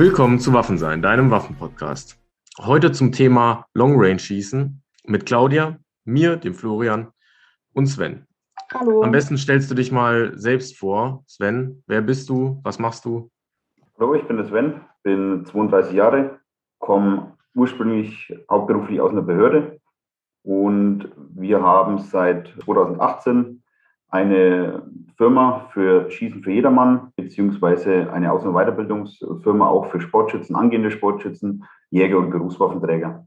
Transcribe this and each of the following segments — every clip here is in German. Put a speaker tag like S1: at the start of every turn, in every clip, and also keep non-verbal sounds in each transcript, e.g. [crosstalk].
S1: Willkommen zu Waffensein, deinem Waffenpodcast. Heute zum Thema Long Range Schießen mit Claudia, mir, dem Florian und Sven.
S2: Hallo.
S1: Am besten stellst du dich mal selbst vor. Sven, wer bist du? Was machst du?
S3: Hallo, ich bin der Sven, bin 32 Jahre, komme ursprünglich hauptberuflich aus einer Behörde und wir haben seit 2018 eine Firma für Schießen für jedermann, beziehungsweise eine Aus- und Weiterbildungsfirma auch für Sportschützen, angehende Sportschützen, Jäger und Berufswaffenträger.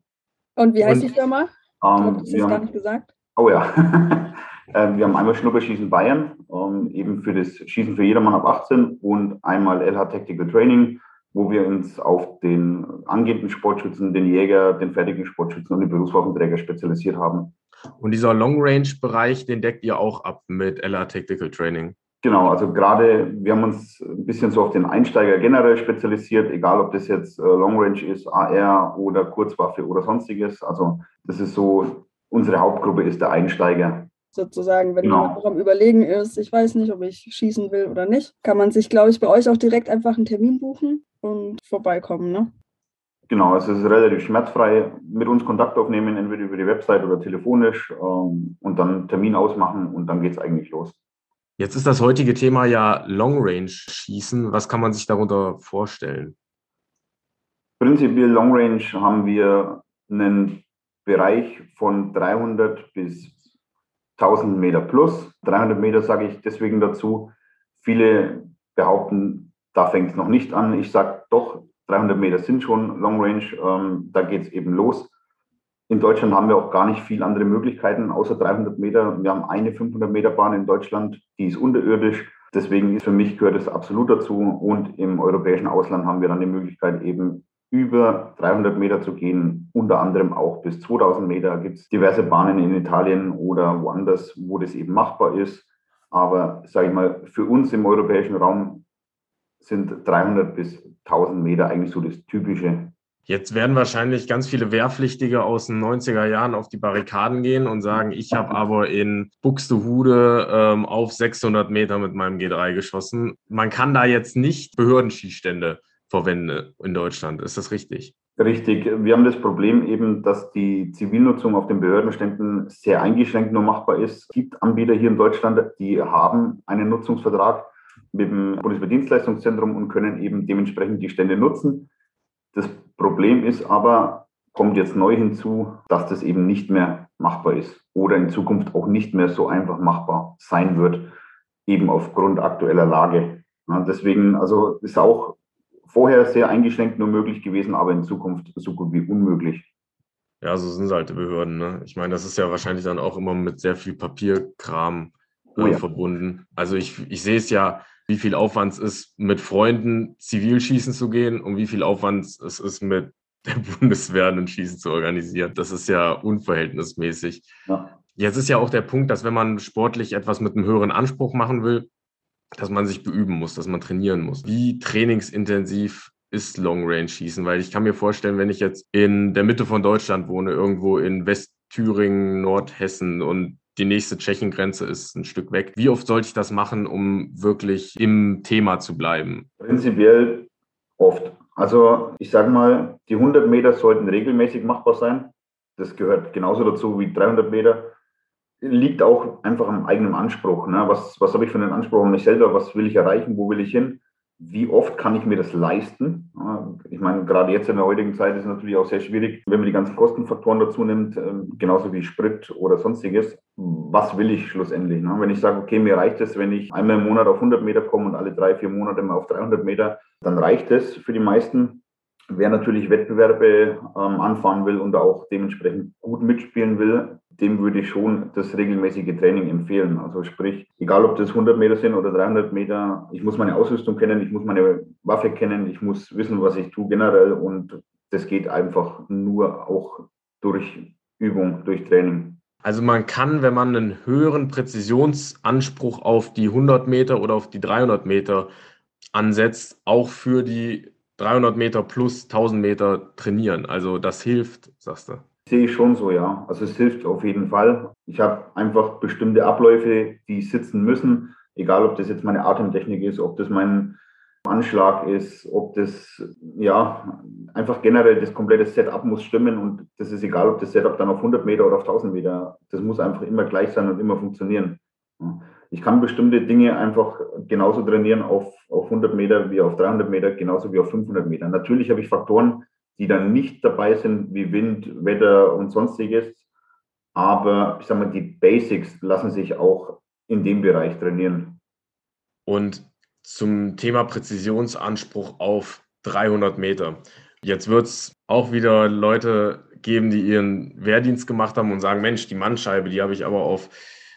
S2: Und wie heißt und, die Firma?
S3: Ähm, ich glaube,
S2: das ist gar nicht gesagt.
S3: Oh ja. [laughs] Ähm, wir haben einmal Schnupperschießen Bayern, ähm, eben für das Schießen für jedermann ab 18 und einmal LH Tactical Training, wo wir uns auf den angehenden Sportschützen, den Jäger, den fertigen Sportschützen und den Berufswaffenträger spezialisiert haben.
S1: Und dieser Long-Range-Bereich, den deckt ihr auch ab mit LR Tactical Training?
S3: Genau, also gerade wir haben uns ein bisschen so auf den Einsteiger generell spezialisiert, egal ob das jetzt äh, Long Range ist, AR oder Kurzwaffe oder sonstiges. Also das ist so, unsere Hauptgruppe ist der Einsteiger.
S2: Sozusagen, wenn genau. man noch am Überlegen ist, ich weiß nicht, ob ich schießen will oder nicht, kann man sich, glaube ich, bei euch auch direkt einfach einen Termin buchen und vorbeikommen, ne?
S3: Genau, es ist relativ schmerzfrei. Mit uns Kontakt aufnehmen, entweder über die Website oder telefonisch ähm, und dann Termin ausmachen und dann geht es eigentlich los.
S1: Jetzt ist das heutige Thema ja Long Range Schießen. Was kann man sich darunter vorstellen?
S3: Prinzipiell Long Range haben wir einen Bereich von 300 bis 1000 Meter plus. 300 Meter sage ich deswegen dazu. Viele behaupten, da fängt es noch nicht an. Ich sage doch, 300 Meter sind schon Long Range, ähm, da geht es eben los. In Deutschland haben wir auch gar nicht viel andere Möglichkeiten, außer 300 Meter. Wir haben eine 500 Meter Bahn in Deutschland, die ist unterirdisch. Deswegen ist für mich gehört es absolut dazu. Und im europäischen Ausland haben wir dann die Möglichkeit, eben über 300 Meter zu gehen, unter anderem auch bis 2000 Meter. Gibt es diverse Bahnen in Italien oder woanders, wo das eben machbar ist. Aber sage ich mal, für uns im europäischen Raum sind 300 bis 1000 Meter eigentlich so das Typische.
S1: Jetzt werden wahrscheinlich ganz viele Wehrpflichtige aus den 90er Jahren auf die Barrikaden gehen und sagen, ich habe [laughs] aber in Buxtehude ähm, auf 600 Meter mit meinem G3 geschossen. Man kann da jetzt nicht Behördenschießstände verwenden in Deutschland. Ist das richtig?
S3: Richtig. Wir haben das Problem eben, dass die Zivilnutzung auf den Behördenständen sehr eingeschränkt nur machbar ist. Es gibt Anbieter hier in Deutschland, die haben einen Nutzungsvertrag mit dem Bundeswehrdienstleistungszentrum und können eben dementsprechend die Stände nutzen. Das Problem ist aber, kommt jetzt neu hinzu, dass das eben nicht mehr machbar ist oder in Zukunft auch nicht mehr so einfach machbar sein wird, eben aufgrund aktueller Lage. Ja, deswegen, also ist auch vorher sehr eingeschränkt nur möglich gewesen, aber in Zukunft so gut wie unmöglich.
S1: Ja, so sind halt die Behörden. Ne? Ich meine, das ist ja wahrscheinlich dann auch immer mit sehr viel Papierkram äh, oh ja. verbunden. Also ich, ich sehe es ja, wie viel Aufwand es ist, mit Freunden zivil schießen zu gehen und wie viel Aufwand es ist, mit [laughs] der Bundeswehr ein Schießen zu organisieren. Das ist ja unverhältnismäßig. Ja. Jetzt ist ja auch der Punkt, dass wenn man sportlich etwas mit einem höheren Anspruch machen will, dass man sich beüben muss, dass man trainieren muss. Wie trainingsintensiv ist Long Range Schießen? Weil ich kann mir vorstellen, wenn ich jetzt in der Mitte von Deutschland wohne, irgendwo in Westthüringen, Nordhessen und die nächste Tschechengrenze ist ein Stück weg. Wie oft sollte ich das machen, um wirklich im Thema zu bleiben?
S3: Prinzipiell oft. Also ich sage mal, die 100 Meter sollten regelmäßig machbar sein. Das gehört genauso dazu wie 300 Meter. Liegt auch einfach am eigenen Anspruch. Ne? Was, was habe ich für einen Anspruch an mich selber? Was will ich erreichen? Wo will ich hin? Wie oft kann ich mir das leisten? Ich meine, gerade jetzt in der heutigen Zeit ist es natürlich auch sehr schwierig, wenn man die ganzen Kostenfaktoren dazu nimmt, ähm, genauso wie Sprit oder sonstiges. Was will ich schlussendlich? Ne? Wenn ich sage, okay, mir reicht es, wenn ich einmal im Monat auf 100 Meter komme und alle drei, vier Monate mal auf 300 Meter, dann reicht es für die meisten. Wer natürlich Wettbewerbe ähm, anfahren will und auch dementsprechend gut mitspielen will, dem würde ich schon das regelmäßige Training empfehlen. Also sprich, egal ob das 100 Meter sind oder 300 Meter, ich muss meine Ausrüstung kennen, ich muss meine Waffe kennen, ich muss wissen, was ich tue generell und das geht einfach nur auch durch Übung, durch Training.
S1: Also man kann, wenn man einen höheren Präzisionsanspruch auf die 100 Meter oder auf die 300 Meter ansetzt, auch für die 300 Meter plus 1000 Meter trainieren. Also das hilft, sagst du.
S3: Sehe ich schon so, ja. Also es hilft auf jeden Fall. Ich habe einfach bestimmte Abläufe, die sitzen müssen, egal ob das jetzt meine Atemtechnik ist, ob das mein Anschlag ist, ob das, ja, einfach generell das komplette Setup muss stimmen und das ist egal, ob das Setup dann auf 100 Meter oder auf 1000 Meter, das muss einfach immer gleich sein und immer funktionieren. Ich kann bestimmte Dinge einfach genauso trainieren auf, auf 100 Meter wie auf 300 Meter, genauso wie auf 500 Meter. Natürlich habe ich Faktoren, die dann nicht dabei sind, wie Wind, Wetter und sonstiges, aber ich sage mal, die Basics lassen sich auch in dem Bereich trainieren.
S1: Und zum Thema Präzisionsanspruch auf 300 Meter. Jetzt wird es auch wieder Leute geben, die ihren Wehrdienst gemacht haben und sagen, Mensch, die Mannscheibe, die habe ich aber auf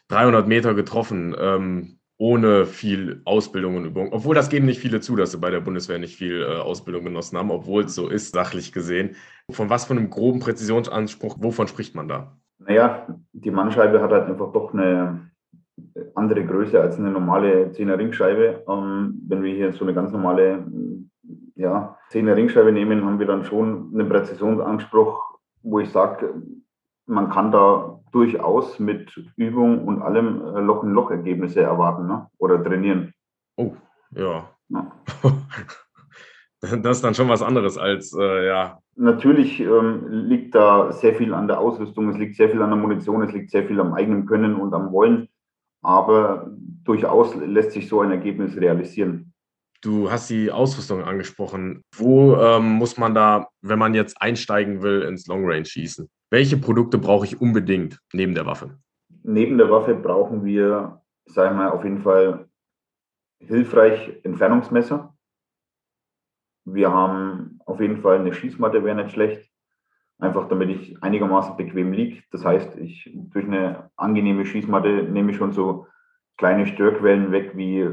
S1: 300 Meter getroffen, ähm, ohne viel Ausbildung und Übung. Obwohl das geben nicht viele zu, dass sie bei der Bundeswehr nicht viel äh, Ausbildung genossen haben, obwohl es so ist, sachlich gesehen. Von was von einem groben Präzisionsanspruch, wovon spricht man da?
S3: Naja, die Mannscheibe hat halt einfach doch eine andere Größe als eine normale 10er Ringscheibe. Ähm, wenn wir hier so eine ganz normale ja, 10er Ringscheibe nehmen, haben wir dann schon einen Präzisionsanspruch, wo ich sage, man kann da durchaus mit Übung und allem äh, Loch-in-Loch-Ergebnisse erwarten ne? oder trainieren.
S1: Oh, ja. ja. [laughs] das ist dann schon was anderes als, äh, ja.
S3: Natürlich ähm, liegt da sehr viel an der Ausrüstung, es liegt sehr viel an der Munition, es liegt sehr viel am eigenen Können und am Wollen. Aber durchaus lässt sich so ein Ergebnis realisieren.
S1: Du hast die Ausrüstung angesprochen. Wo ähm, muss man da, wenn man jetzt einsteigen will, ins Long Range schießen? Welche Produkte brauche ich unbedingt neben der Waffe?
S3: Neben der Waffe brauchen wir, sagen wir auf jeden Fall hilfreich Entfernungsmesser. Wir haben auf jeden Fall eine Schießmatte, wäre nicht schlecht. Einfach damit ich einigermaßen bequem liege. Das heißt, ich durch eine angenehme Schießmatte nehme ich schon so kleine Störquellen weg, wie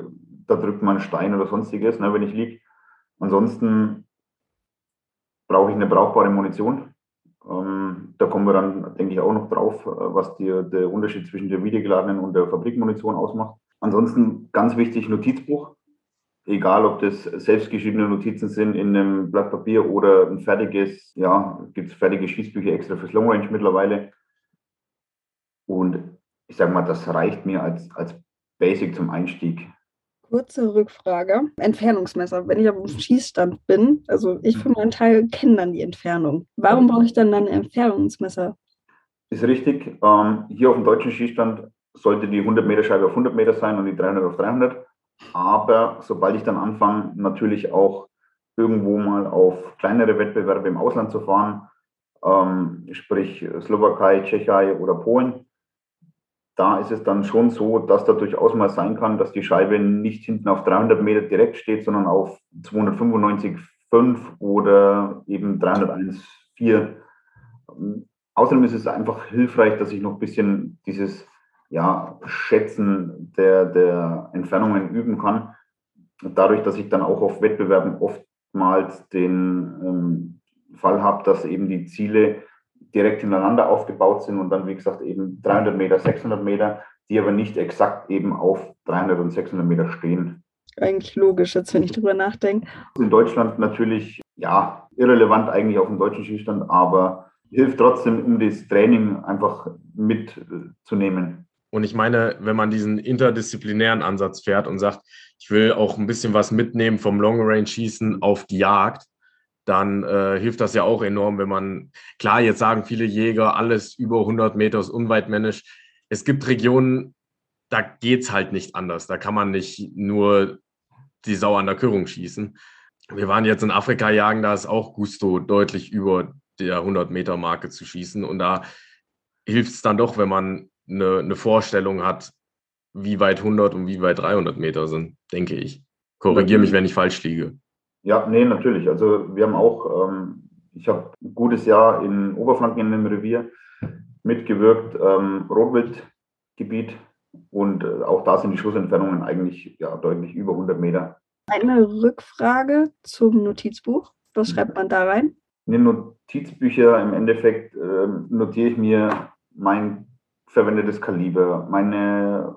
S3: da drückt man Stein oder sonstiges, ne, wenn ich liege. Ansonsten brauche ich eine brauchbare Munition. Ähm, da kommen wir dann, denke ich, auch noch drauf, äh, was die, der Unterschied zwischen der wiedergeladenen und der Fabrikmunition ausmacht. Ansonsten ganz wichtig, Notizbuch egal ob das selbstgeschriebene Notizen sind in einem Blatt Papier oder ein fertiges, ja, gibt es fertige Schießbücher extra fürs Long Range mittlerweile. Und ich sage mal, das reicht mir als, als Basic zum Einstieg.
S2: Kurze Rückfrage. Entfernungsmesser. Wenn ich auf dem Schießstand bin, also ich für meinen Teil kenne dann die Entfernung. Warum brauche ich dann ein Entfernungsmesser?
S3: Ist richtig. Ähm, hier auf dem deutschen Schießstand sollte die 100 Meter Scheibe auf 100 Meter sein und die 300 auf 300. Aber sobald ich dann anfange, natürlich auch irgendwo mal auf kleinere Wettbewerbe im Ausland zu fahren, ähm, sprich Slowakei, Tschechei oder Polen, da ist es dann schon so, dass da durchaus mal sein kann, dass die Scheibe nicht hinten auf 300 Meter direkt steht, sondern auf 295,5 oder eben 301,4. Außerdem ist es einfach hilfreich, dass ich noch ein bisschen dieses ja, Schätzen der, der Entfernungen üben kann. Dadurch, dass ich dann auch auf Wettbewerben oftmals den ähm, Fall habe, dass eben die Ziele direkt hintereinander aufgebaut sind und dann, wie gesagt, eben 300 Meter, 600 Meter, die aber nicht exakt eben auf 300 und 600 Meter stehen.
S2: Eigentlich logisch, jetzt wenn ich drüber nachdenke.
S3: In Deutschland natürlich, ja, irrelevant eigentlich auf dem deutschen Schießstand, aber hilft trotzdem, um das Training einfach mitzunehmen.
S1: Und ich meine, wenn man diesen interdisziplinären Ansatz fährt und sagt, ich will auch ein bisschen was mitnehmen vom Long Range Schießen auf die Jagd, dann äh, hilft das ja auch enorm, wenn man, klar, jetzt sagen viele Jäger, alles über 100 Meter ist unweitmännisch. Es gibt Regionen, da geht es halt nicht anders. Da kann man nicht nur die Sau an der Körung schießen. Wir waren jetzt in Afrika jagen, da ist auch Gusto deutlich über der 100 Meter Marke zu schießen. Und da hilft es dann doch, wenn man eine, eine Vorstellung hat, wie weit 100 und wie weit 300 Meter sind, denke ich. Korrigiere mich, wenn ich falsch liege.
S3: Ja, nee, natürlich. Also wir haben auch, ähm, ich habe ein gutes Jahr in Oberfranken in einem Revier mitgewirkt, ähm, Rotwildgebiet und äh, auch da sind die Schussentfernungen eigentlich ja, deutlich über 100 Meter.
S2: Eine Rückfrage zum Notizbuch. Was schreibt man da rein?
S3: In den Notizbücher im Endeffekt äh, notiere ich mir mein verwendetes Kaliber, meine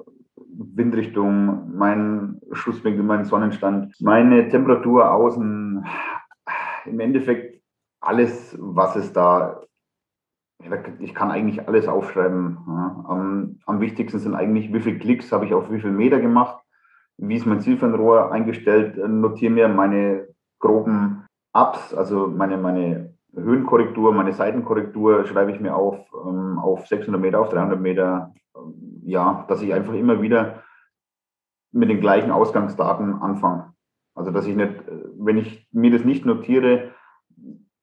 S3: Windrichtung, mein Schusswinkel, mein Sonnenstand, meine Temperatur außen, im Endeffekt alles, was es da, ich kann eigentlich alles aufschreiben. Am, am, wichtigsten sind eigentlich, wie viele Klicks habe ich auf wie viel Meter gemacht, wie ist mein Zielfernrohr eingestellt, notiere mir meine groben Ups, also meine, meine Höhenkorrektur, meine Seitenkorrektur schreibe ich mir auf, ähm, auf 600 Meter, auf 300 Meter. Ja, dass ich einfach immer wieder mit den gleichen Ausgangsdaten anfange. Also, dass ich nicht, wenn ich mir das nicht notiere,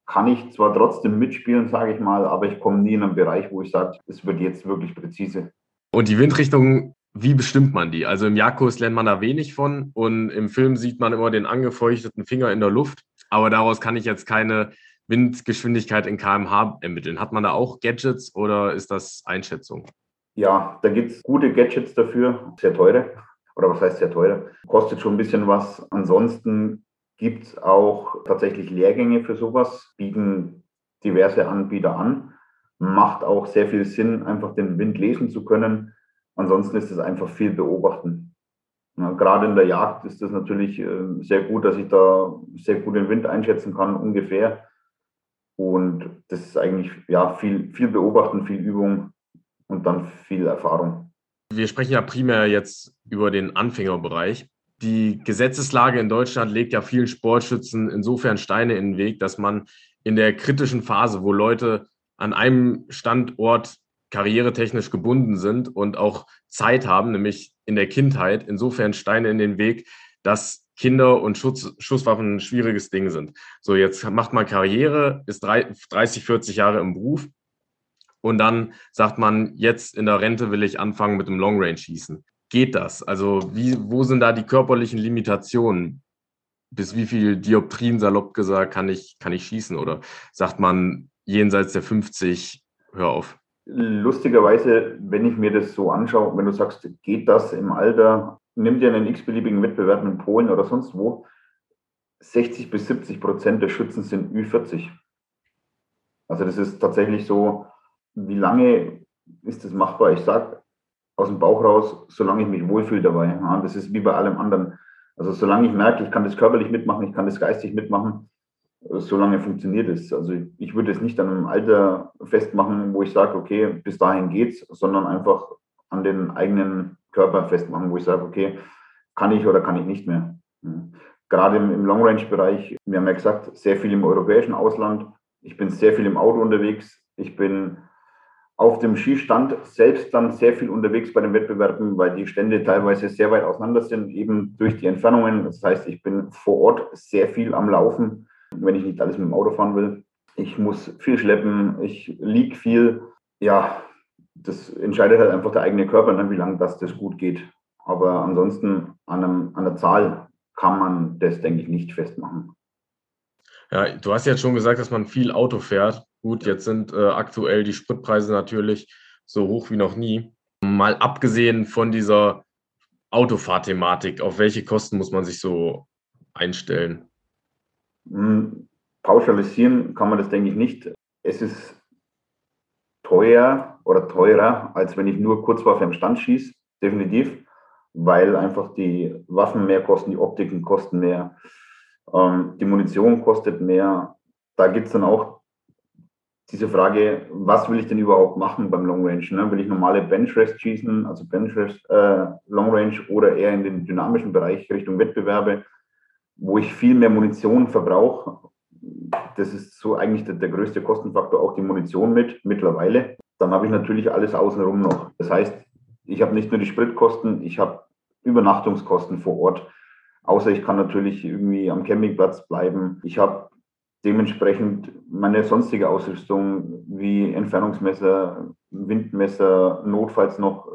S3: kann ich zwar trotzdem mitspielen, sage ich mal, aber ich komme nie in einen Bereich, wo ich sage, es wird jetzt wirklich präzise.
S1: Und die Windrichtung, wie bestimmt man die? Also im Jagdkurs lernt man da wenig von und im Film sieht man immer den angefeuchteten Finger in der Luft, aber daraus kann ich jetzt keine Windgeschwindigkeit in kmh ermitteln. Hat man da auch Gadgets oder ist das Einschätzung?
S3: Ja, da gibt es gute Gadgets dafür, sehr teure. Oder was heißt sehr teure? Kostet schon ein bisschen was. Ansonsten gibt es auch tatsächlich Lehrgänge für sowas, bieten diverse Anbieter an. Macht auch sehr viel Sinn, einfach den Wind lesen zu können. Ansonsten ist es einfach viel beobachten. Ja, gerade in der Jagd ist es natürlich äh, sehr gut, dass ich da sehr gut den Wind einschätzen kann, ungefähr. Und das ist eigentlich ja, viel, viel Beobachten, viel Übung und dann viel Erfahrung.
S1: Wir sprechen ja primär jetzt über den Anfängerbereich. Die Gesetzeslage in Deutschland legt ja vielen Sportschützen insofern Steine in den Weg, dass man in der kritischen Phase, wo Leute an einem Standort karrieretechnisch gebunden sind und auch Zeit haben, nämlich in der Kindheit, insofern Steine in den Weg, dass Kinder und Schutz, Schusswaffen ein schwieriges Ding sind. So, jetzt macht man Karriere, ist 30, 40 Jahre im Beruf und dann sagt man, jetzt in der Rente will ich anfangen mit dem Long Range schießen. Geht das? Also, wie, wo sind da die körperlichen Limitationen? Bis wie viel Dioptrien, salopp gesagt, kann ich, kann ich schießen? Oder sagt man jenseits der 50, hör auf?
S3: Lustigerweise, wenn ich mir das so anschaue, wenn du sagst, geht das im Alter nimm dir einen x-beliebigen Wettbewerb in Polen oder sonst wo, 60 bis 70 Prozent der Schützen sind Ü40. Also das ist tatsächlich so, wie lange ist das machbar? Ich sage aus dem Bauch raus, solange ich mich wohlfühle dabei. Ja, das ist wie bei allem anderen. Also solange ich merke, ich kann das körperlich mitmachen, ich kann das geistig mitmachen, solange funktioniert es. Also ich würde es nicht an einem Alter festmachen, wo ich sage, okay, bis dahin geht's, sondern einfach an den eigenen Körper festmachen, wo ich sage, okay, kann ich oder kann ich nicht mehr. Gerade im, im Long-Range-Bereich, wir haben ja gesagt, sehr viel im europäischen Ausland. Ich bin sehr viel im Auto unterwegs. Ich bin auf dem Skistand selbst dann sehr viel unterwegs bei den Wettbewerben, weil die Stände teilweise sehr weit auseinander sind, eben durch die Entfernungen. Das heißt, ich bin vor Ort sehr viel am Laufen, wenn ich nicht alles mit dem Auto fahren will. Ich muss viel schleppen, ich liege viel. Ja, das entscheidet halt einfach der eigene Körper, ne, wie lange das, das gut geht. Aber ansonsten an, einem, an der Zahl kann man das, denke ich, nicht festmachen.
S1: Ja, du hast jetzt schon gesagt, dass man viel Auto fährt. Gut, jetzt sind äh, aktuell die Spritpreise natürlich so hoch wie noch nie. Mal abgesehen von dieser Autofahrthematik, auf welche Kosten muss man sich so einstellen?
S3: Hm, pauschalisieren kann man das, denke ich, nicht. Es ist teuer oder teurer, als wenn ich nur Kurzwaffe im Stand schieße, definitiv, weil einfach die Waffen mehr kosten, die Optiken kosten mehr, ähm, die Munition kostet mehr. Da gibt es dann auch diese Frage, was will ich denn überhaupt machen beim Long Range? Ne? Will ich normale Bench Rest schießen, also Bench Rest, äh, Long Range oder eher in den dynamischen Bereich Richtung Wettbewerbe, wo ich viel mehr Munition verbrauche das ist so eigentlich der, der, größte Kostenfaktor, auch die Munition mit mittlerweile. Dann habe ich natürlich alles außenrum noch. Das heißt, ich habe nicht nur die Spritkosten, ich habe Übernachtungskosten vor Ort. Außer ich kann natürlich irgendwie am Campingplatz bleiben. Ich habe dementsprechend meine sonstige Ausrüstung wie Entfernungsmesser, Windmesser, notfalls noch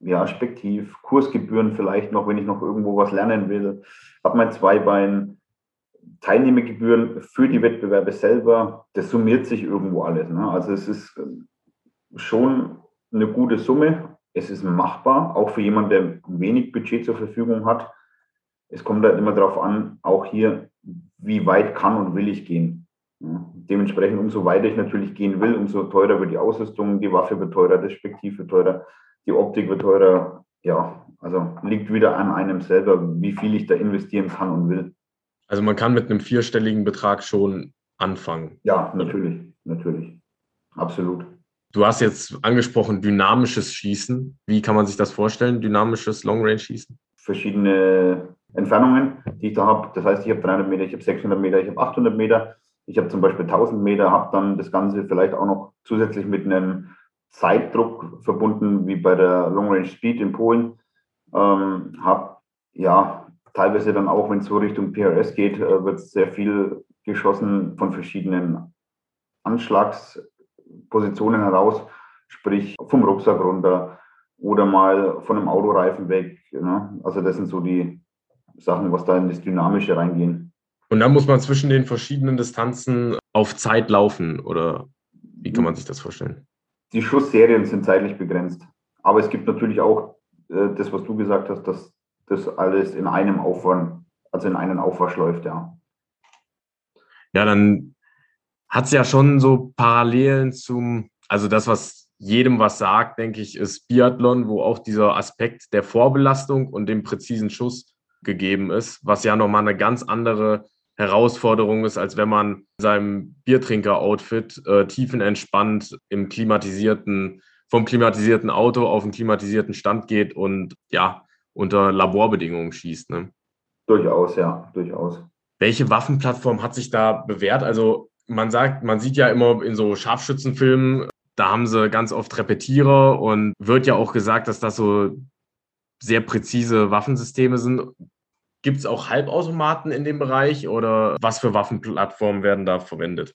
S3: ja, Spektiv, Kursgebühren vielleicht noch, wenn ich noch irgendwo was lernen will, habe mein Zweibein, Teilnehmergebühren für die Wettbewerbe selber, das summiert sich irgendwo alles. Ne? Also es ist ähm, schon eine gute Summe. Es ist machbar, auch für jemanden, der wenig Budget zur Verfügung hat. Es kommt halt immer darauf an, auch hier, wie weit kann und will ich gehen. Ja? Dementsprechend, umso weiter ich natürlich gehen will, umso teurer wird die Ausrüstung, die Waffe wird teurer, das Spektiv wird teurer, die Optik wird teurer. Ja, also liegt wieder an einem selber, wie viel ich da investieren kann und will.
S1: Also man kann mit einem vierstelligen Betrag schon anfangen.
S3: Ja, natürlich, natürlich. Absolut.
S1: Du hast jetzt angesprochen, dynamisches Schießen. Wie kann man sich das vorstellen, dynamisches Long-Range-Schießen?
S3: verschiedene Entfernungen, die ich da habe. Das heißt, ich habe 300 Meter, ich habe 600 Meter, ich habe 800 Meter. Ich habe zum Beispiel 1000 Meter, habe dann das Ganze vielleicht auch noch zusätzlich mit einem Zeitdruck verbunden, wie bei der Long Range Speed in Polen. Ähm, habe ja teilweise dann auch, wenn es so Richtung PRS geht, äh, wird sehr viel geschossen von verschiedenen Anschlagspositionen heraus, sprich vom Rucksack runter oder mal von einem Autoreifen weg. Ne? Also das sind so die Sachen, was da in das Dynamische reingehen.
S1: Und dann muss man zwischen den verschiedenen Distanzen auf Zeit laufen oder wie kann man sich das vorstellen?
S3: Die Schussserien sind zeitlich begrenzt. Aber es gibt natürlich auch äh, das, was du gesagt hast, dass das alles in einem Aufwand, also in einen Aufwasch läuft, ja.
S1: Ja, dann hat es ja schon so Parallelen zum, also das, was jedem was sagt, denke ich, ist Biathlon, wo auch dieser Aspekt der Vorbelastung und dem präzisen Schuss gegeben ist, was ja nochmal eine ganz andere Herausforderung ist, als wenn man in seinem Biertrinker-Outfit äh, tiefenentspannt im klimatisierten, vom klimatisierten Auto auf den klimatisierten Stand geht und ja, unter Laborbedingungen schießt. Ne?
S3: Durchaus, ja, durchaus.
S1: Welche Waffenplattform hat sich da bewährt? Also man sagt, man sieht ja immer in so Scharfschützenfilmen, da haben sie ganz oft Repetierer und wird ja auch gesagt, dass das so sehr präzise Waffensysteme sind. Gibt es auch Halbautomaten in dem Bereich oder was für Waffenplattformen werden da verwendet?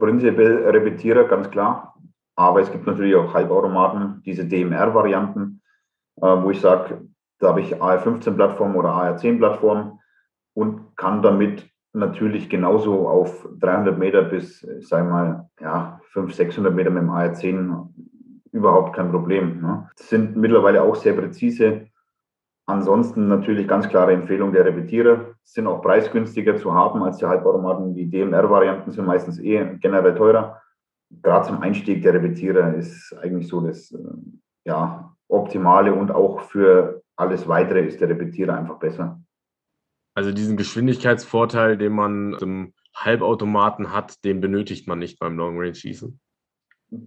S3: Prinzipiell Repetierer, ganz klar. Aber es gibt natürlich auch Halbautomaten, diese DMR-Varianten, äh, wo ich sage, da habe ich AR-15-Plattform oder AR-10-Plattform und kann damit natürlich genauso auf 300 Meter bis, sagen wir mal, ja, 500, 600 Meter mit dem AR-10 überhaupt kein Problem. Ne? Sind mittlerweile auch sehr präzise Ansonsten natürlich ganz klare Empfehlung der Repetierer. Sind auch preisgünstiger zu haben als die Halbautomaten. Die DMR-Varianten sind meistens eh generell teurer. Gerade zum Einstieg der Repetierer ist eigentlich so das äh, ja, Optimale und auch für alles Weitere ist der Repetierer einfach besser.
S1: Also diesen Geschwindigkeitsvorteil, den man im Halbautomaten hat, den benötigt man nicht beim Long Range Schießen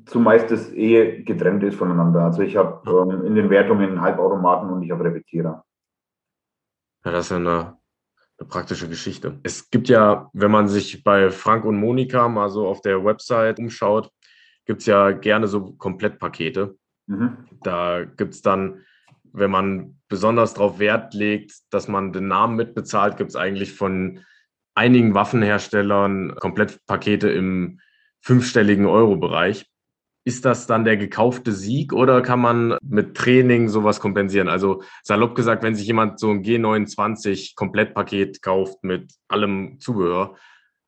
S3: zumeist das eh getrennt ist voneinander. Also ich habe ähm, in den Wertungen Halbautomaten und ich habe Repetierer.
S1: Ja, das ist ja eine, eine, praktische Geschichte. Es gibt ja, wenn man sich bei Frank und Monika mal so auf der Website umschaut, gibt es ja gerne so Komplettpakete. Mhm. Da gibt es dann, wenn man besonders darauf Wert legt, dass man den Namen mitbezahlt, gibt es eigentlich von einigen Waffenherstellern Komplettpakete im fünfstelligen Euro-Bereich ist das dann der gekaufte Sieg oder kann man mit Training sowas kompensieren? Also salopp gesagt, wenn sich jemand so ein G29 Komplettpaket kauft mit allem Zubehör,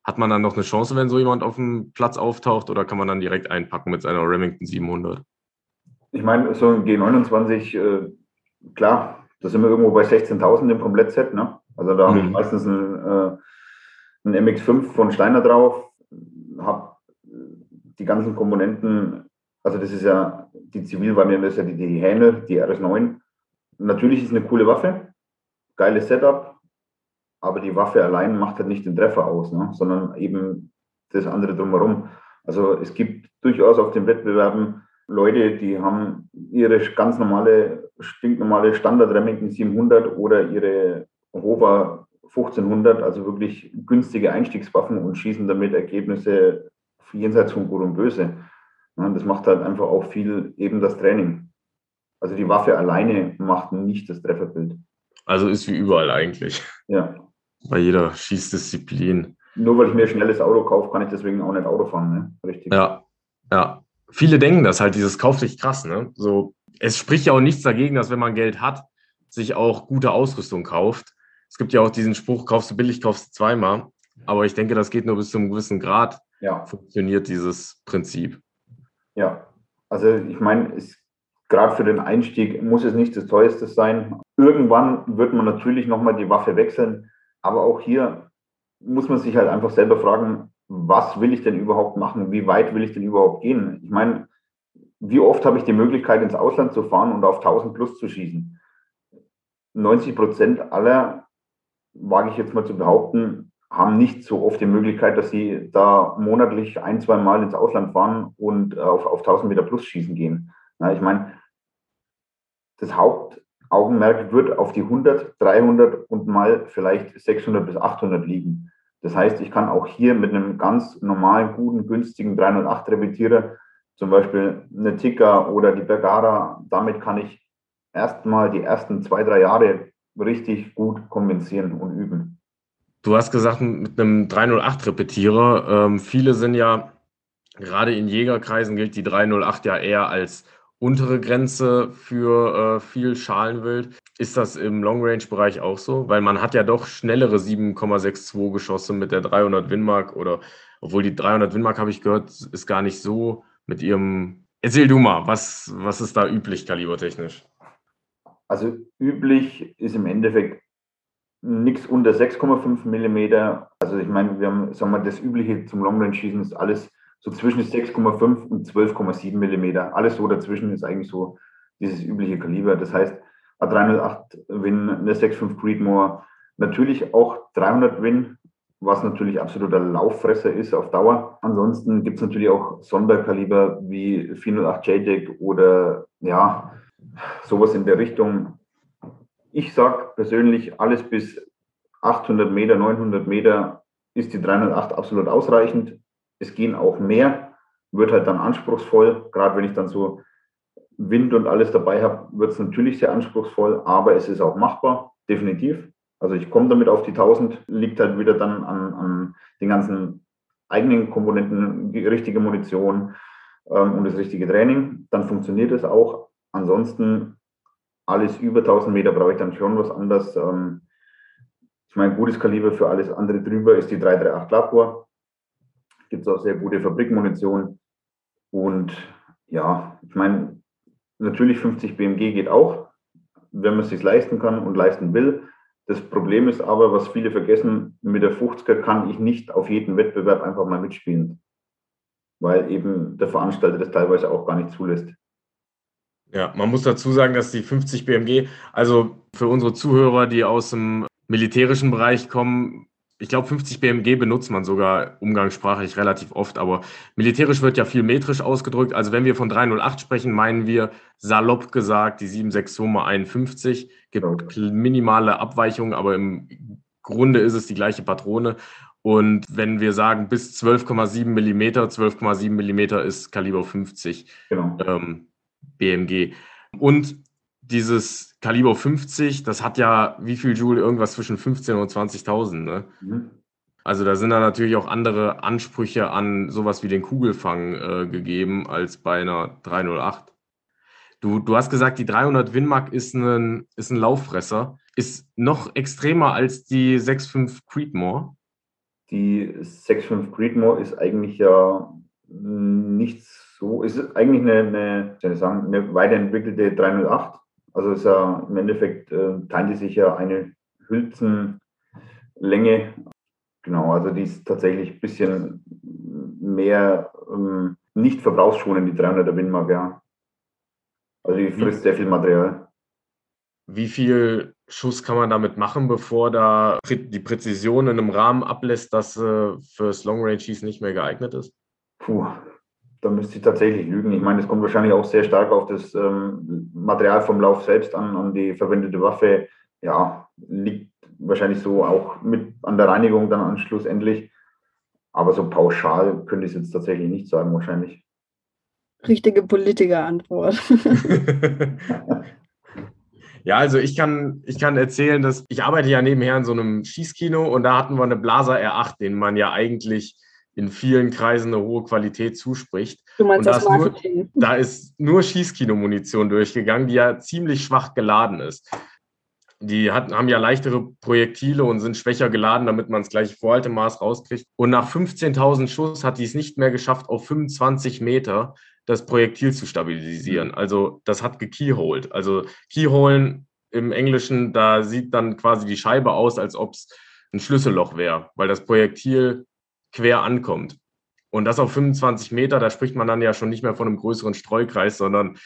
S1: hat man dann noch eine Chance, wenn so jemand auf dem Platz auftaucht oder kann man dann direkt einpacken mit seiner Remington 700?
S3: Ich meine, so ein G29, äh, klar, da sind wir irgendwo bei 16.000 im Komplettset. Ne? Also da mhm. habe ich meistens ein, äh, ein MX5 von Steiner drauf, habe die ganzen Komponenten also das ist ja, die Zivilvariante ist ja die, die Hähne, die RS9. Natürlich ist eine coole Waffe, geiles Setup, aber die Waffe allein macht halt nicht den Treffer aus, ne? sondern eben das andere drumherum. Also es gibt durchaus auf den Wettbewerben Leute, die haben ihre ganz normale, stinknormale Standard Remington 700 oder ihre Hover 1500, also wirklich günstige Einstiegswaffen und schießen damit Ergebnisse jenseits von Gut und Böse. Ja, das macht halt einfach auch viel eben das Training. Also die Waffe alleine macht nicht das Trefferbild.
S1: Also ist wie überall eigentlich.
S3: Ja.
S1: Bei jeder Schießdisziplin.
S3: Nur weil ich mir ein schnelles Auto kaufe, kann ich deswegen auch nicht Auto fahren, ne?
S1: Richtig. Ja, ja. Viele denken das halt, dieses kauft sich krass, ne? So, es spricht ja auch nichts dagegen, dass wenn man Geld hat, sich auch gute Ausrüstung kauft. Es gibt ja auch diesen Spruch, kaufst du billig, kaufst du zweimal. Aber ich denke, das geht nur bis zu einem gewissen Grad.
S3: Ja.
S1: Funktioniert dieses Prinzip.
S3: Ja, also ich meine, gerade für den Einstieg muss es nicht das teuerste sein. Irgendwann wird man natürlich nochmal die Waffe wechseln, aber auch hier muss man sich halt einfach selber fragen, was will ich denn überhaupt machen? Wie weit will ich denn überhaupt gehen? Ich meine, wie oft habe ich die Möglichkeit, ins Ausland zu fahren und auf 1000 plus zu schießen? 90 Prozent aller, wage ich jetzt mal zu behaupten, haben nicht so oft die Möglichkeit, dass sie da monatlich ein, zwei Mal ins Ausland fahren und äh, auf, auf 1000 Meter plus schießen gehen. Ja, ich meine, das Haupt, Augenmerk wird auf die 100, 300 und mal vielleicht 600 bis 800 liegen. Das heißt, ich kann auch hier mit einem ganz normalen, guten, günstigen 308 Repetierer, zum Beispiel eine Ticker oder die Bergara, damit kann ich erstmal die ersten zwei, drei Jahre richtig gut kompensieren und üben.
S1: Du hast gesagt, mit einem 308-Repetierer. Ähm, viele sind ja, gerade in Jägerkreisen gilt die 308 ja eher als untere Grenze für äh, viel Schalenwild. Ist das im Long-Range-Bereich auch so? Weil man hat ja doch schnellere 7,62 Geschosse mit der 300 Winmark oder, obwohl die 300 Winmark, habe ich gehört, ist gar nicht so mit ihrem... Erzähl du mal, was, was ist da üblich kalibertechnisch?
S3: Also üblich ist im Endeffekt nichts unter 6,5 Millimeter. Also ich meine, wir haben, sagen wir, das Übliche zum Long Range Schießen ist alles so zwischen 6,5 und 12,7 Millimeter. Alles so dazwischen ist eigentlich so dieses übliche Kaliber. Das heißt, A308 Win, eine 6,5 Creedmoor, natürlich auch 300 Win, was natürlich absoluter Lauffresser ist auf Dauer. Ansonsten gibt es natürlich auch Sonderkaliber wie 408 JDEC oder ja, sowas in der Richtung. Ich sage persönlich, alles bis 800 Meter, 900 Meter ist die 308 absolut ausreichend. Es gehen auch mehr, wird halt dann anspruchsvoll. Gerade wenn ich dann so Wind und alles dabei habe, wird es natürlich sehr anspruchsvoll, aber es ist auch machbar, definitiv. Also ich komme damit auf die 1000, liegt halt wieder dann an, an den ganzen eigenen Komponenten, die richtige Munition ähm, und das richtige Training. Dann funktioniert es auch. Ansonsten alles über 1000 Meter brauche ich dann schon was anderes. Ähm, ich meine, gutes Kaliber für alles andere drüber ist die 338 Labor. Gibt es auch sehr gute Fabrikmunition. Und ja, ich meine, natürlich 50 BMG geht auch, wenn man es sich leisten kann und leisten will. Das Problem ist aber, was viele vergessen, mit der 50er kann ich nicht auf jeden Wettbewerb einfach mal mitspielen, weil eben der Veranstalter das teilweise auch gar nicht zulässt.
S1: Ja, man muss dazu sagen, dass die 50 BMG, also für unsere Zuhörer, die aus dem militärischen Bereich kommen, ich glaube, 50 BMG benutzt man sogar umgangssprachlich relativ oft, aber militärisch wird ja viel metrisch ausgedrückt. Also wenn wir von 308 sprechen, meinen wir salopp gesagt die 762 mal 51. Gibt minimale Abweichungen, aber im Grunde ist es die gleiche Patrone. Und wenn wir sagen bis 12,7 Millimeter, 12,7 Millimeter ist Kaliber 50 genau. ähm, BMG. Und dieses Kaliber 50, das hat ja wie viel Joule? Irgendwas zwischen 15 und 20.000. Ne? Mhm. Also da sind da natürlich auch andere Ansprüche an sowas wie den Kugelfang äh, gegeben als bei einer 308. Du, du hast gesagt, die 300 Winmark ist ein, ist ein Lauffresser. Ist noch extremer als die 6.5 Creedmoor?
S3: Die 6.5 Creedmoor ist eigentlich ja nichts so, ist eigentlich eine, eine, soll ich sagen, eine weiterentwickelte 308 also ist ja im Endeffekt äh, teilen die sich ja eine Hülsenlänge. Genau, also die ist tatsächlich ein bisschen mehr ähm, nicht verbrauchsschonend, die 300er Windmark, ja. Also die frisst sehr viel Material.
S1: Wie viel Schuss kann man damit machen, bevor da die Präzision in einem Rahmen ablässt, das äh, fürs Long Range Schießen nicht mehr geeignet ist?
S3: Puh, da müsste ich tatsächlich lügen. Ich meine, es kommt wahrscheinlich auch sehr stark auf das ähm, Material vom Lauf selbst an, an die verwendete Waffe. Ja, liegt wahrscheinlich so auch mit an der Reinigung dann an schlussendlich. Aber so pauschal könnte ich es jetzt tatsächlich nicht sagen, wahrscheinlich.
S2: Richtige Politikerantwort. [laughs]
S1: Ja, also ich kann, ich kann erzählen, dass ich arbeite ja nebenher in so einem Schießkino und da hatten wir eine Blaser R8, den man ja eigentlich in vielen Kreisen eine hohe Qualität zuspricht.
S2: Du meinst
S1: da
S2: das Marketing?
S1: Nur, da ist nur Schießkinomunition durchgegangen, die ja ziemlich schwach geladen ist. Die hat, haben ja leichtere Projektile und sind schwächer geladen, damit man das gleiche Vorhaltemaß rauskriegt. Und nach 15.000 Schuss hat die es nicht mehr geschafft, auf 25 Meter das Projektil zu stabilisieren. Also das hat gekeyholed. Also Keyholen im Englischen, da sieht dann quasi die Scheibe aus, als ob es ein Schlüsselloch wäre, weil das Projektil quer ankommt. Und das auf 25 Meter, da spricht man dann ja schon nicht mehr von einem größeren Streukreis, sondern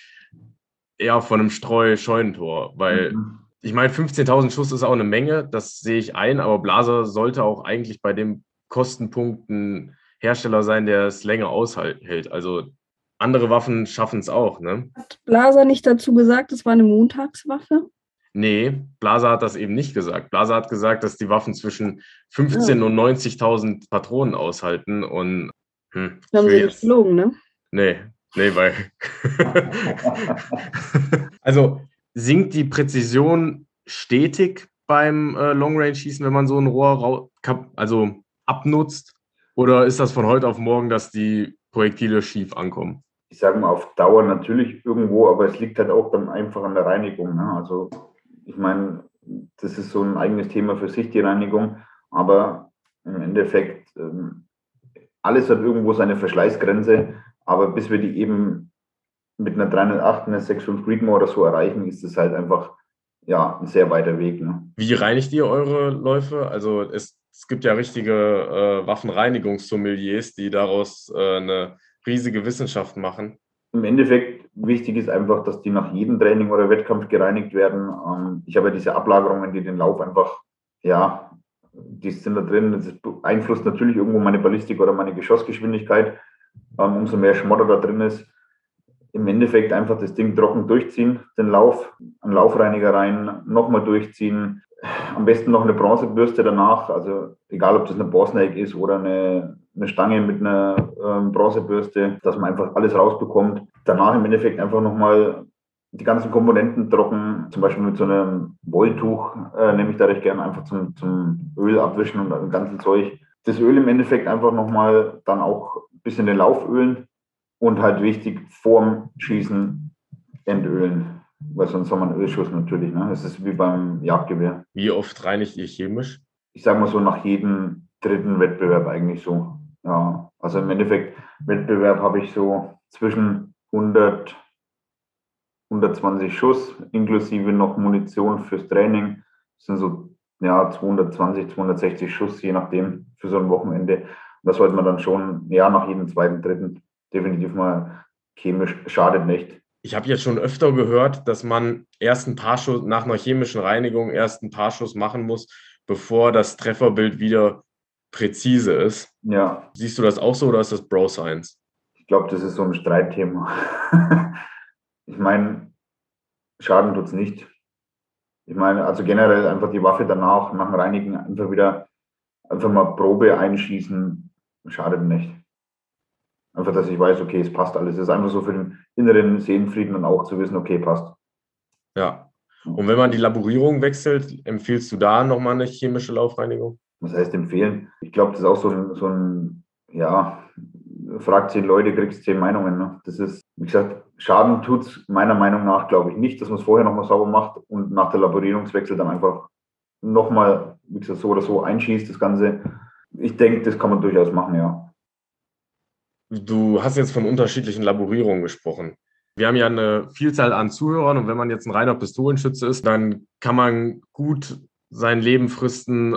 S1: eher von einem Streu-Scheunentor. Weil mhm. ich meine, 15.000 Schuss ist auch eine Menge, das sehe ich ein, aber Blaser sollte auch eigentlich bei dem Kostenpunkt ein Hersteller sein, der es länger aushält. Also andere Waffen schaffen es auch. Ne?
S2: Hat Blaser nicht dazu gesagt, es war eine Montagswaffe?
S1: Nee, Blaser hat das eben nicht gesagt. Blaser hat gesagt, dass die Waffen zwischen 15 ja. und 90.000 Patronen aushalten und
S2: hm, haben sie nicht gelogen, ne?
S1: Nee, nee, weil. [laughs] also sinkt die Präzision stetig beim äh, Long Range Schießen, wenn man so ein Rohr also abnutzt? Oder ist das von heute auf morgen, dass die Projektile schief ankommen?
S3: Ich sage mal auf Dauer natürlich irgendwo, aber es liegt halt auch dann einfach an der Reinigung. Ne? Also ich meine, das ist so ein eigenes Thema für sich, die Reinigung. Aber im Endeffekt, ähm, alles hat irgendwo seine Verschleißgrenze. Aber bis wir die eben mit einer 308, einer 6.5 Creedmoor oder so erreichen, ist es halt einfach ja, ein sehr weiter Weg. Ne?
S1: Wie reinigt ihr eure Läufe? Also es, es gibt ja richtige äh, Waffenreinigungssommeliers, die daraus äh, eine riesige Wissenschaft machen.
S3: Im Endeffekt wichtig ist einfach, dass die nach jedem Training oder Wettkampf gereinigt werden. Ähm, ich habe ja diese Ablagerungen, die den Lauf einfach, ja, die sind da drin. Das beeinflusst natürlich irgendwo meine Ballistik oder meine Geschossgeschwindigkeit. Ähm, umso mehr Schmotter da drin ist, im Endeffekt einfach das Ding trocken durchziehen, den Lauf, einen Laufreiniger rein, nochmal durchziehen. Am besten noch eine Bronzebürste danach, also egal ob das eine Borsnake ist oder eine, eine Stange mit einer ähm, Bronzebürste, dass man einfach alles rausbekommt. Danach im Endeffekt einfach nochmal die ganzen Komponenten trocken, zum Beispiel mit so einem Wolltuch, äh, nehme ich da recht gerne einfach zum, zum Öl abwischen und dem ganzen Zeug. Das Öl im Endeffekt einfach nochmal dann auch ein bisschen den Lauf ölen und halt wichtig, vorm Schießen entölen, weil sonst haben wir einen Ölschuss natürlich. Ne? Das ist wie beim Jagdgewehr.
S1: Wie oft reinigt ihr chemisch?
S3: Ich sage mal so nach jedem dritten Wettbewerb eigentlich so. Ja, also im Endeffekt, Wettbewerb habe ich so zwischen 100, 120 Schuss, inklusive noch Munition fürs Training. Das sind so ja, 220, 260 Schuss, je nachdem, für so ein Wochenende. das sollte man dann schon ja, nach jedem zweiten, dritten definitiv mal chemisch schadet nicht.
S1: Ich habe jetzt schon öfter gehört, dass man erst ein paar Schuss nach einer chemischen Reinigung erst ein paar Schuss machen muss, bevor das Trefferbild wieder präzise ist.
S3: Ja.
S1: Siehst du das auch so oder ist das Bro Science?
S3: Ich glaube, das ist so ein Streitthema. [laughs] ich meine, Schaden tut es nicht. Ich meine, also generell einfach die Waffe danach, nach dem Reinigen, einfach wieder einfach mal Probe einschießen, schadet nicht. Einfach, dass ich weiß, okay, es passt alles. Es ist einfach so für den inneren Seelenfrieden und auch zu wissen, okay, passt.
S1: Ja. Und wenn man die Laborierung wechselt, empfiehlst du da nochmal eine chemische Laufreinigung?
S3: Was heißt empfehlen? Ich glaube, das ist auch so ein, so ein ja, fragt zehn Leute, kriegst zehn Meinungen. Ne? Das ist, wie gesagt, Schaden tut es meiner Meinung nach, glaube ich, nicht, dass man es vorher nochmal sauber macht und nach der Laborierungswechsel dann einfach nochmal, wie gesagt, so oder so einschießt, das Ganze. Ich denke, das kann man durchaus machen, ja.
S1: Du hast jetzt von unterschiedlichen Laborierungen gesprochen. Wir haben ja eine Vielzahl an Zuhörern und wenn man jetzt ein reiner Pistolenschütze ist, dann kann man gut sein Leben fristen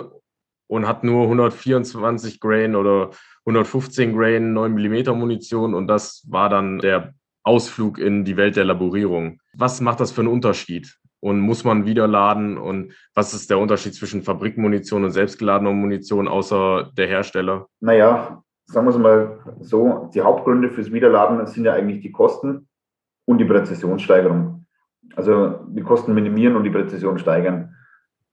S1: und hat nur 124 Grain oder 115 Grain 9 mm Munition und das war dann der Ausflug in die Welt der Laborierung. Was macht das für einen Unterschied? Und muss man wieder laden? Und was ist der Unterschied zwischen Fabrikmunition und selbstgeladener Munition außer der Hersteller?
S3: Naja, sagen wir es mal so, die Hauptgründe fürs Wiederladen sind ja eigentlich die Kosten und die Präzisionssteigerung. Also die Kosten minimieren und die Präzision steigern.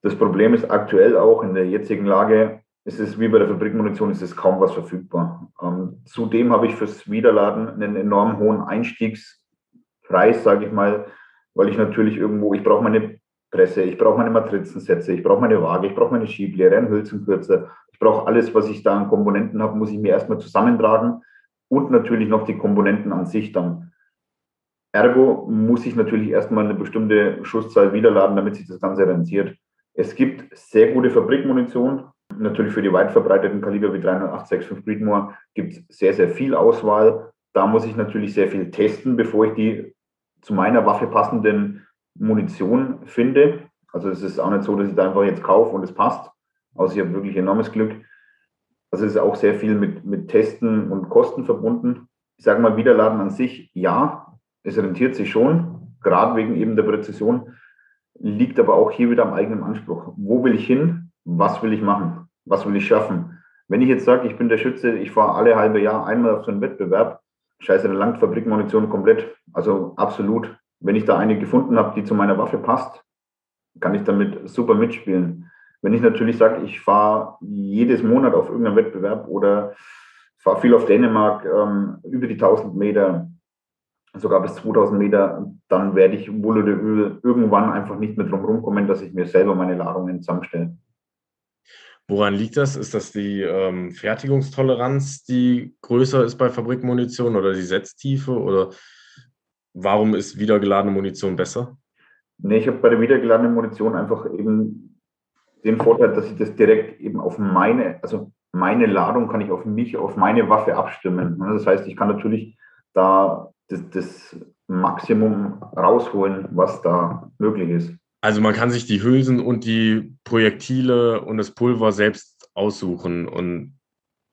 S3: Das Problem ist aktuell auch in der jetzigen Lage, ist es wie bei der Fabrikmunition, ist es kaum was verfügbar. Ähm, zudem habe ich fürs Wiederladen einen enorm hohen Einstiegspreis, sage ich mal, weil ich natürlich irgendwo, ich brauche meine Presse, ich brauche meine Matrizensätze, ich brauche meine Waage, ich brauche meine Schieblehre, einen Hülsenkürzer, ich brauche alles, was ich da an Komponenten habe, muss ich mir erstmal zusammentragen und natürlich noch die Komponenten an sich dann. Ergo muss ich natürlich erstmal eine bestimmte Schusszahl wiederladen, damit sich das Ganze rentiert. Es gibt sehr gute Fabrikmunition. Natürlich für die weit verbreiteten Kaliber wie 308, Breedmore gibt es sehr, sehr viel Auswahl. Da muss ich natürlich sehr viel testen, bevor ich die zu meiner Waffe passenden Munition finde. Also es ist auch nicht so, dass ich da einfach jetzt kaufe und es passt. Also ich habe wirklich enormes Glück. Also es ist auch sehr viel mit, mit Testen und Kosten verbunden. Ich sage mal, Wiederladen an sich, ja, es rentiert sich schon, gerade wegen eben der Präzision, liegt aber auch hier wieder am eigenen Anspruch. Wo will ich hin? Was will ich machen? Was will ich schaffen? Wenn ich jetzt sage, ich bin der Schütze, ich fahre alle halbe Jahr einmal auf so einen Wettbewerb, scheiße, dann langt Fabrikmunition komplett. Also absolut. Wenn ich da eine gefunden habe, die zu meiner Waffe passt, kann ich damit super mitspielen. Wenn ich natürlich sage, ich fahre jedes Monat auf irgendeinen Wettbewerb oder fahre viel auf Dänemark ähm, über die 1000 Meter, sogar bis 2000 Meter, dann werde ich wohl oder übel irgendwann einfach nicht mehr drum rumkommen, dass ich mir selber meine Ladungen zusammenstelle.
S1: Woran liegt das? Ist das die ähm, Fertigungstoleranz, die größer ist bei Fabrikmunition oder die Setztiefe? Oder warum ist wiedergeladene Munition besser?
S3: Nee, ich habe bei der wiedergeladenen Munition einfach eben den Vorteil, dass ich das direkt eben auf meine, also meine Ladung kann ich auf mich, auf meine Waffe abstimmen. Das heißt, ich kann natürlich da das, das Maximum rausholen, was da möglich ist.
S1: Also man kann sich die Hülsen und die Projektile und das Pulver selbst aussuchen und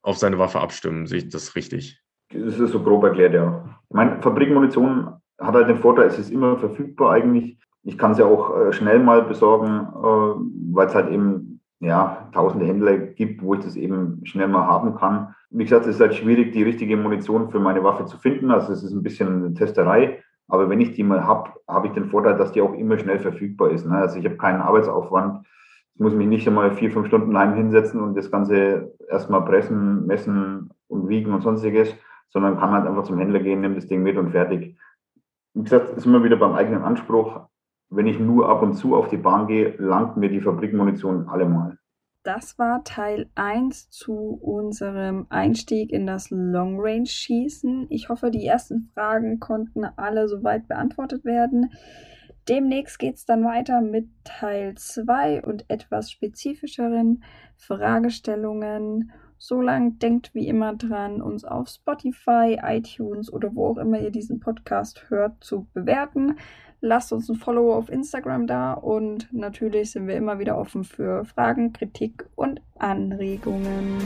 S1: auf seine Waffe abstimmen. Sehe ich das richtig?
S3: Das ist so grob erklärt, ja. Ich meine, Fabrikmunition hat halt den Vorteil, es ist immer verfügbar eigentlich. Ich kann es ja auch äh, schnell mal besorgen, äh, weil es halt eben ja, tausende Händler gibt, wo ich das eben schnell mal haben kann. Wie gesagt, es ist halt schwierig, die richtige Munition für meine Waffe zu finden. Also es ist ein bisschen eine Testerei. Aber wenn ich die mal habe, habe ich den Vorteil, dass die auch immer schnell verfügbar ist. Ne? Also ich habe keinen Arbeitsaufwand. Ich muss mich nicht einmal vier, fünf Stunden heim hinsetzen und das Ganze erstmal pressen, messen und wiegen und sonstiges, sondern kann halt einfach zum Händler gehen, nehme das Ding mit und fertig. Wie gesagt, ist immer wieder beim eigenen Anspruch wenn ich nur ab und zu auf die Bahn gehe, langt mir die Fabrikmunition allemal.
S2: Das war Teil 1 zu unserem Einstieg in das Long Range Schießen. Ich hoffe, die ersten Fragen konnten alle soweit beantwortet werden. Demnächst geht es dann weiter mit Teil 2 und etwas spezifischeren Fragestellungen. Solange denkt wie immer dran, uns auf Spotify, iTunes oder wo auch immer ihr diesen Podcast hört, zu bewerten. Lasst uns ein Follow auf Instagram da und natürlich sind wir immer wieder offen für Fragen, Kritik und Anregungen.